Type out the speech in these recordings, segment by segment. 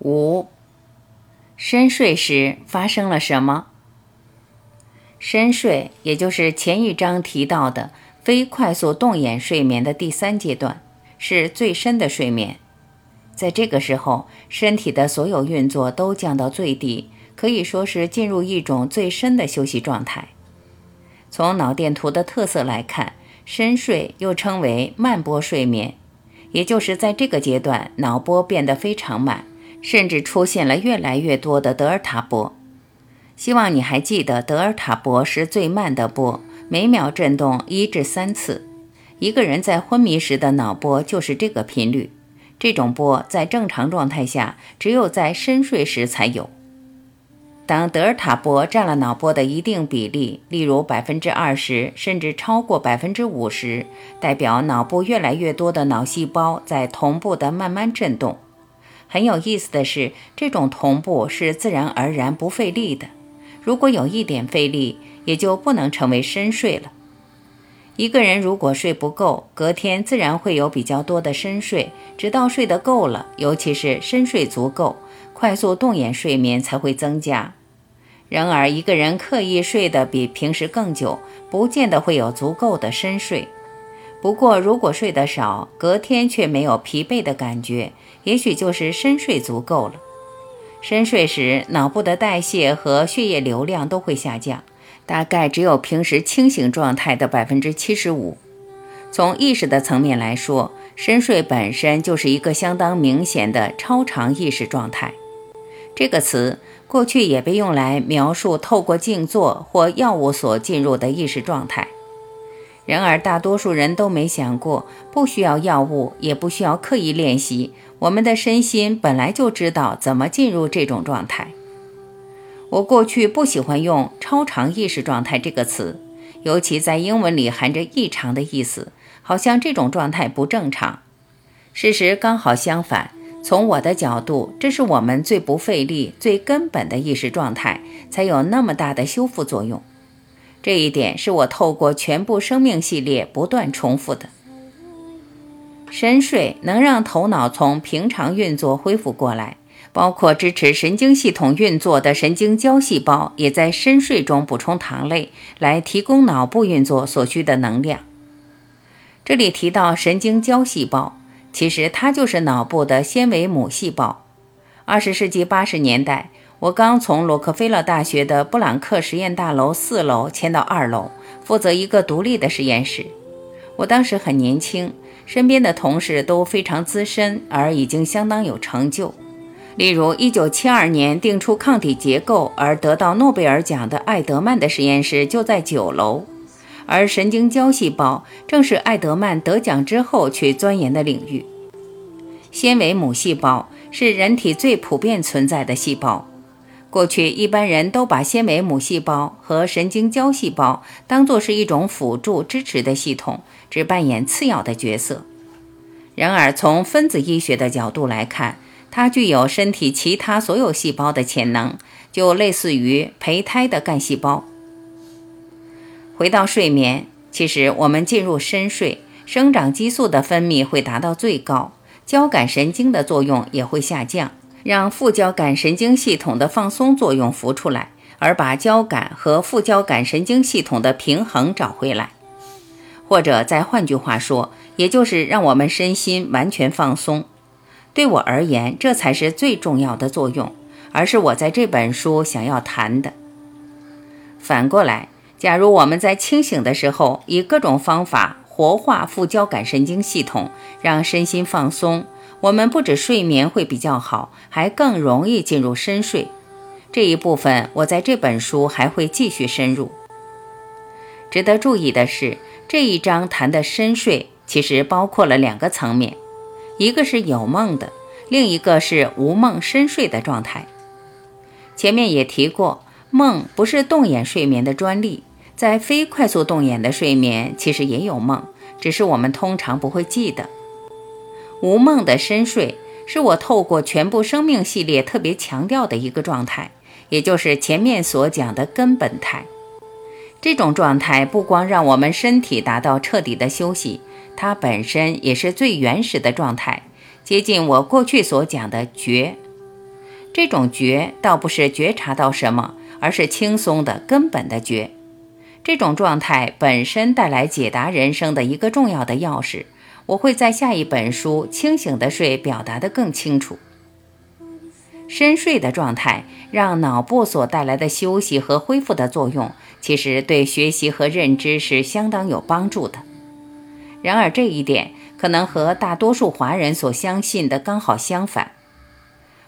五、深睡时发生了什么？深睡，也就是前一章提到的非快速动眼睡眠的第三阶段，是最深的睡眠。在这个时候，身体的所有运作都降到最低，可以说是进入一种最深的休息状态。从脑电图的特色来看，深睡又称为慢波睡眠，也就是在这个阶段，脑波变得非常慢，甚至出现了越来越多的德尔塔波。希望你还记得，德尔塔波是最慢的波，每秒振动一至三次。一个人在昏迷时的脑波就是这个频率。这种波在正常状态下只有在深睡时才有。当德尔塔波占了脑波的一定比例，例如百分之二十，甚至超过百分之五十，代表脑部越来越多的脑细胞在同步的慢慢振动。很有意思的是，这种同步是自然而然不费力的。如果有一点费力，也就不能成为深睡了。一个人如果睡不够，隔天自然会有比较多的深睡，直到睡得够了，尤其是深睡足够，快速动眼睡眠才会增加。然而，一个人刻意睡得比平时更久，不见得会有足够的深睡。不过，如果睡得少，隔天却没有疲惫的感觉，也许就是深睡足够了。深睡时，脑部的代谢和血液流量都会下降，大概只有平时清醒状态的百分之七十五。从意识的层面来说，深睡本身就是一个相当明显的超常意识状态。这个词过去也被用来描述透过静坐或药物所进入的意识状态。然而，大多数人都没想过，不需要药物，也不需要刻意练习，我们的身心本来就知道怎么进入这种状态。我过去不喜欢用“超常意识状态”这个词，尤其在英文里含着异常的意思，好像这种状态不正常。事实刚好相反，从我的角度，这是我们最不费力、最根本的意识状态，才有那么大的修复作用。这一点是我透过全部生命系列不断重复的。深睡能让头脑从平常运作恢复过来，包括支持神经系统运作的神经胶细胞也在深睡中补充糖类，来提供脑部运作所需的能量。这里提到神经胶细胞，其实它就是脑部的纤维母细胞。二十世纪八十年代。我刚从洛克菲勒大学的布朗克实验大楼四楼迁到二楼，负责一个独立的实验室。我当时很年轻，身边的同事都非常资深，而已经相当有成就。例如，1972年定出抗体结构而得到诺贝尔奖的艾德曼的实验室就在九楼，而神经胶细胞正是艾德曼得奖之后去钻研的领域。纤维母细胞是人体最普遍存在的细胞。过去一般人都把纤维母细胞和神经胶细胞当作是一种辅助支持的系统，只扮演次要的角色。然而，从分子医学的角度来看，它具有身体其他所有细胞的潜能，就类似于胚胎的干细胞。回到睡眠，其实我们进入深睡，生长激素的分泌会达到最高，交感神经的作用也会下降。让副交感神经系统的放松作用浮出来，而把交感和副交感神经系统的平衡找回来，或者再换句话说，也就是让我们身心完全放松。对我而言，这才是最重要的作用，而是我在这本书想要谈的。反过来，假如我们在清醒的时候，以各种方法活化副交感神经系统，让身心放松。我们不止睡眠会比较好，还更容易进入深睡。这一部分我在这本书还会继续深入。值得注意的是，这一章谈的深睡其实包括了两个层面，一个是有梦的，另一个是无梦深睡的状态。前面也提过，梦不是动眼睡眠的专利，在非快速动眼的睡眠其实也有梦，只是我们通常不会记得。无梦的深睡是我透过全部生命系列特别强调的一个状态，也就是前面所讲的根本态。这种状态不光让我们身体达到彻底的休息，它本身也是最原始的状态，接近我过去所讲的觉。这种觉倒不是觉察到什么，而是轻松的根本的觉。这种状态本身带来解答人生的一个重要的钥匙。我会在下一本书《清醒的睡》表达得更清楚。深睡的状态让脑部所带来的休息和恢复的作用，其实对学习和认知是相当有帮助的。然而这一点可能和大多数华人所相信的刚好相反。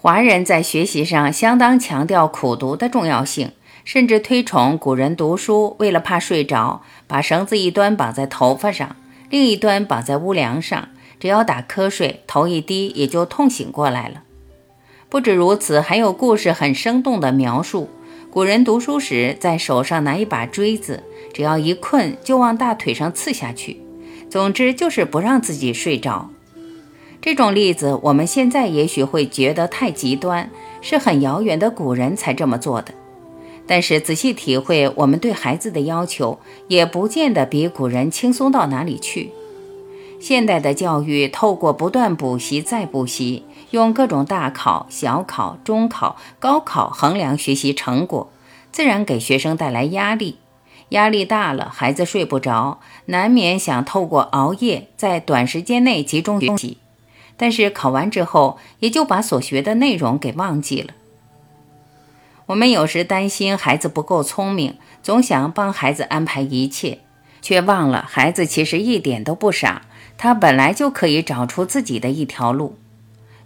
华人在学习上相当强调苦读的重要性，甚至推崇古人读书，为了怕睡着，把绳子一端绑在头发上，另一端绑在屋梁上，只要打瞌睡，头一低也就痛醒过来了。不止如此，还有故事很生动地描述古人读书时，在手上拿一把锥子，只要一困就往大腿上刺下去，总之就是不让自己睡着。这种例子，我们现在也许会觉得太极端，是很遥远的古人才这么做的。但是仔细体会，我们对孩子的要求，也不见得比古人轻松到哪里去。现代的教育透过不断补习再补习，用各种大考、小考、中考、高考衡量学习成果，自然给学生带来压力。压力大了，孩子睡不着，难免想透过熬夜，在短时间内集中学习。但是考完之后，也就把所学的内容给忘记了。我们有时担心孩子不够聪明，总想帮孩子安排一切，却忘了孩子其实一点都不傻，他本来就可以找出自己的一条路。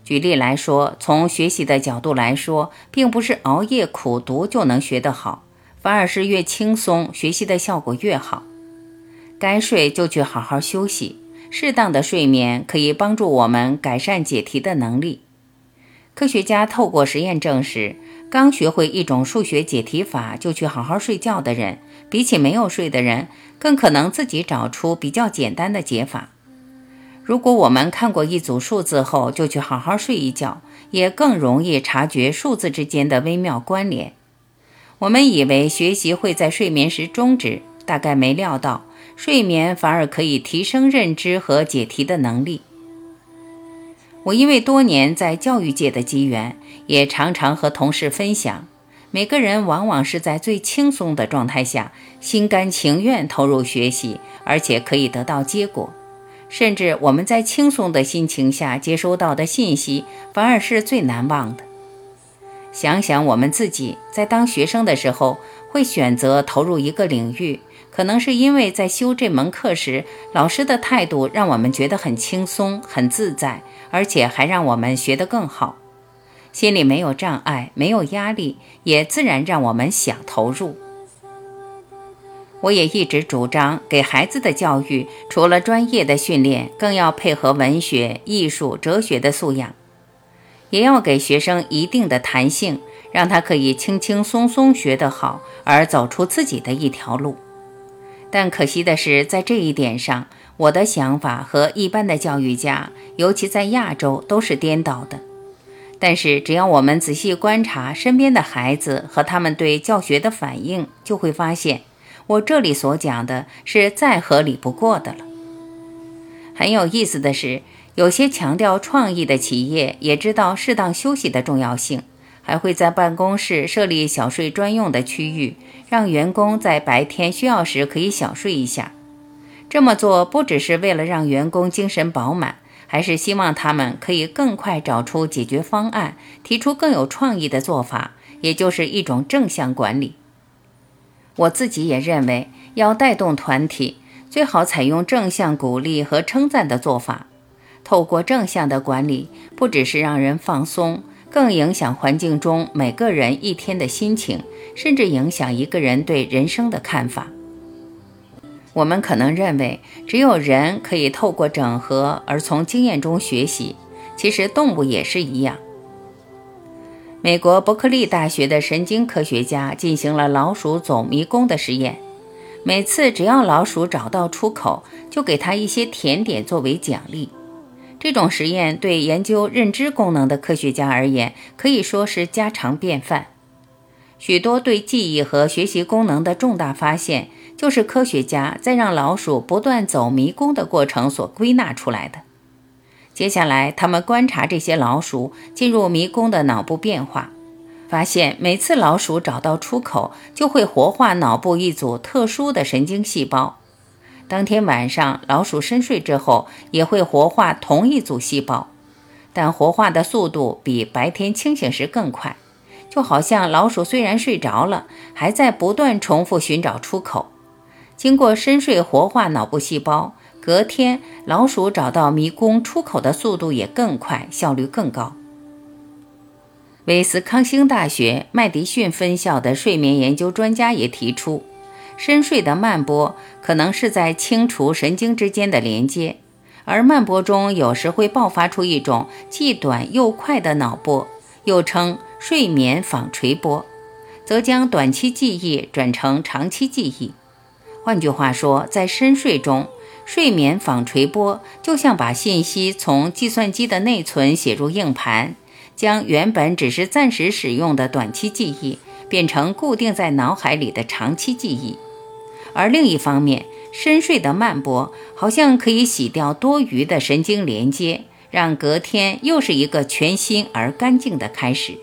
举例来说，从学习的角度来说，并不是熬夜苦读就能学得好，反而是越轻松，学习的效果越好。该睡就去好好休息。适当的睡眠可以帮助我们改善解题的能力。科学家透过实验证实，刚学会一种数学解题法就去好好睡觉的人，比起没有睡的人，更可能自己找出比较简单的解法。如果我们看过一组数字后就去好好睡一觉，也更容易察觉数字之间的微妙关联。我们以为学习会在睡眠时终止，大概没料到。睡眠反而可以提升认知和解题的能力。我因为多年在教育界的机缘，也常常和同事分享，每个人往往是在最轻松的状态下，心甘情愿投入学习，而且可以得到结果。甚至我们在轻松的心情下接收到的信息，反而是最难忘的。想想我们自己在当学生的时候，会选择投入一个领域。可能是因为在修这门课时，老师的态度让我们觉得很轻松、很自在，而且还让我们学得更好，心里没有障碍、没有压力，也自然让我们想投入。我也一直主张，给孩子的教育除了专业的训练，更要配合文学、艺术、哲学的素养，也要给学生一定的弹性，让他可以轻轻松松学得好，而走出自己的一条路。但可惜的是，在这一点上，我的想法和一般的教育家，尤其在亚洲，都是颠倒的。但是，只要我们仔细观察身边的孩子和他们对教学的反应，就会发现，我这里所讲的是再合理不过的了。很有意思的是，有些强调创意的企业，也知道适当休息的重要性。还会在办公室设立小睡专用的区域，让员工在白天需要时可以小睡一下。这么做不只是为了让员工精神饱满，还是希望他们可以更快找出解决方案，提出更有创意的做法，也就是一种正向管理。我自己也认为，要带动团体，最好采用正向鼓励和称赞的做法。透过正向的管理，不只是让人放松。更影响环境中每个人一天的心情，甚至影响一个人对人生的看法。我们可能认为只有人可以透过整合而从经验中学习，其实动物也是一样。美国伯克利大学的神经科学家进行了老鼠走迷宫的实验，每次只要老鼠找到出口，就给它一些甜点作为奖励。这种实验对研究认知功能的科学家而言，可以说是家常便饭。许多对记忆和学习功能的重大发现，就是科学家在让老鼠不断走迷宫的过程所归纳出来的。接下来，他们观察这些老鼠进入迷宫的脑部变化，发现每次老鼠找到出口，就会活化脑部一组特殊的神经细胞。当天晚上，老鼠深睡之后，也会活化同一组细胞，但活化的速度比白天清醒时更快。就好像老鼠虽然睡着了，还在不断重复寻找出口。经过深睡活化脑部细胞，隔天老鼠找到迷宫出口的速度也更快，效率更高。威斯康星大学麦迪逊分校的睡眠研究专家也提出，深睡的慢波可能是在清除神经之间的连接，而慢波中有时会爆发出一种既短又快的脑波，又称睡眠纺锤波，则将短期记忆转成长期记忆。换句话说，在深睡中，睡眠纺锤波就像把信息从计算机的内存写入硬盘。将原本只是暂时使用的短期记忆变成固定在脑海里的长期记忆，而另一方面，深睡的慢波好像可以洗掉多余的神经连接，让隔天又是一个全新而干净的开始。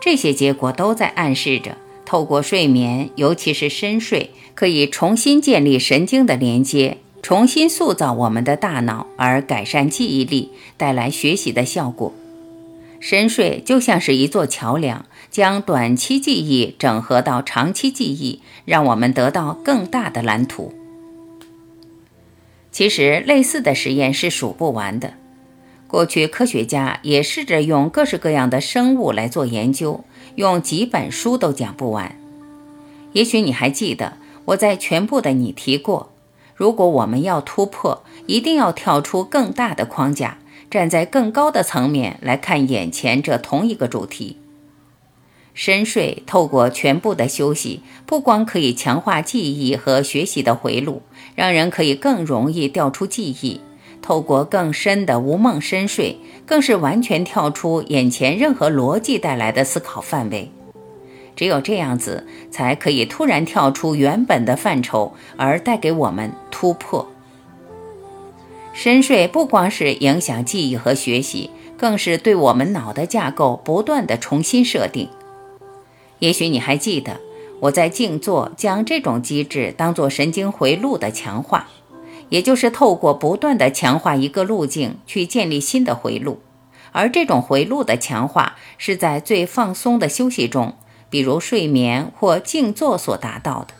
这些结果都在暗示着，透过睡眠，尤其是深睡，可以重新建立神经的连接，重新塑造我们的大脑，而改善记忆力，带来学习的效果。深睡就像是一座桥梁，将短期记忆整合到长期记忆，让我们得到更大的蓝图。其实，类似的实验是数不完的。过去，科学家也试着用各式各样的生物来做研究，用几本书都讲不完。也许你还记得，我在全部的你提过，如果我们要突破，一定要跳出更大的框架。站在更高的层面来看眼前这同一个主题，深睡透过全部的休息，不光可以强化记忆和学习的回路，让人可以更容易调出记忆；透过更深的无梦深睡，更是完全跳出眼前任何逻辑带来的思考范围。只有这样子，才可以突然跳出原本的范畴，而带给我们突破。深睡不光是影响记忆和学习，更是对我们脑的架构不断的重新设定。也许你还记得，我在静坐将这种机制当作神经回路的强化，也就是透过不断的强化一个路径去建立新的回路，而这种回路的强化是在最放松的休息中，比如睡眠或静坐所达到的。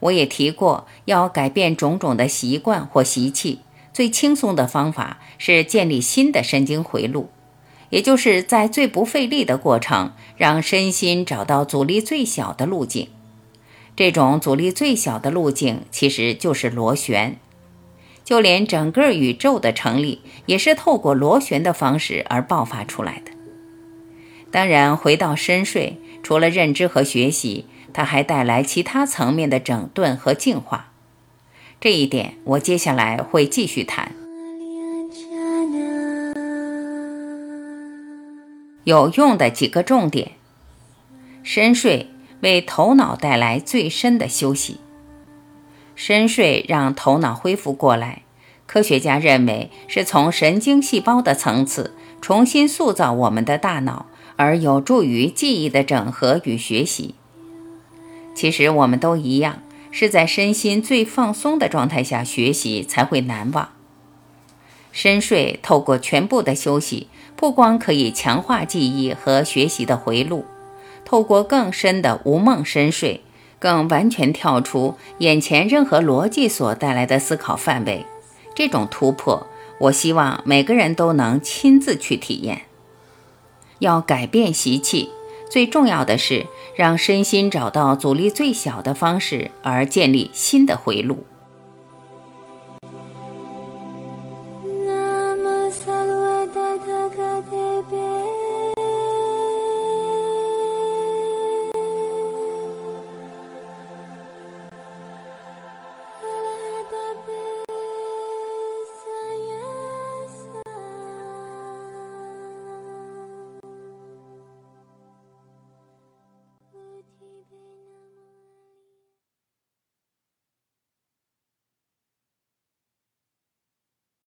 我也提过，要改变种种的习惯或习气，最轻松的方法是建立新的神经回路，也就是在最不费力的过程，让身心找到阻力最小的路径。这种阻力最小的路径其实就是螺旋，就连整个宇宙的成立也是透过螺旋的方式而爆发出来的。当然，回到深睡，除了认知和学习。它还带来其他层面的整顿和净化，这一点我接下来会继续谈。有用的几个重点：深睡为头脑带来最深的休息，深睡让头脑恢复过来。科学家认为是从神经细胞的层次重新塑造我们的大脑，而有助于记忆的整合与学习。其实我们都一样，是在身心最放松的状态下学习才会难忘。深睡透过全部的休息，不光可以强化记忆和学习的回路，透过更深的无梦深睡，更完全跳出眼前任何逻辑所带来的思考范围。这种突破，我希望每个人都能亲自去体验。要改变习气。最重要的是，让身心找到阻力最小的方式，而建立新的回路。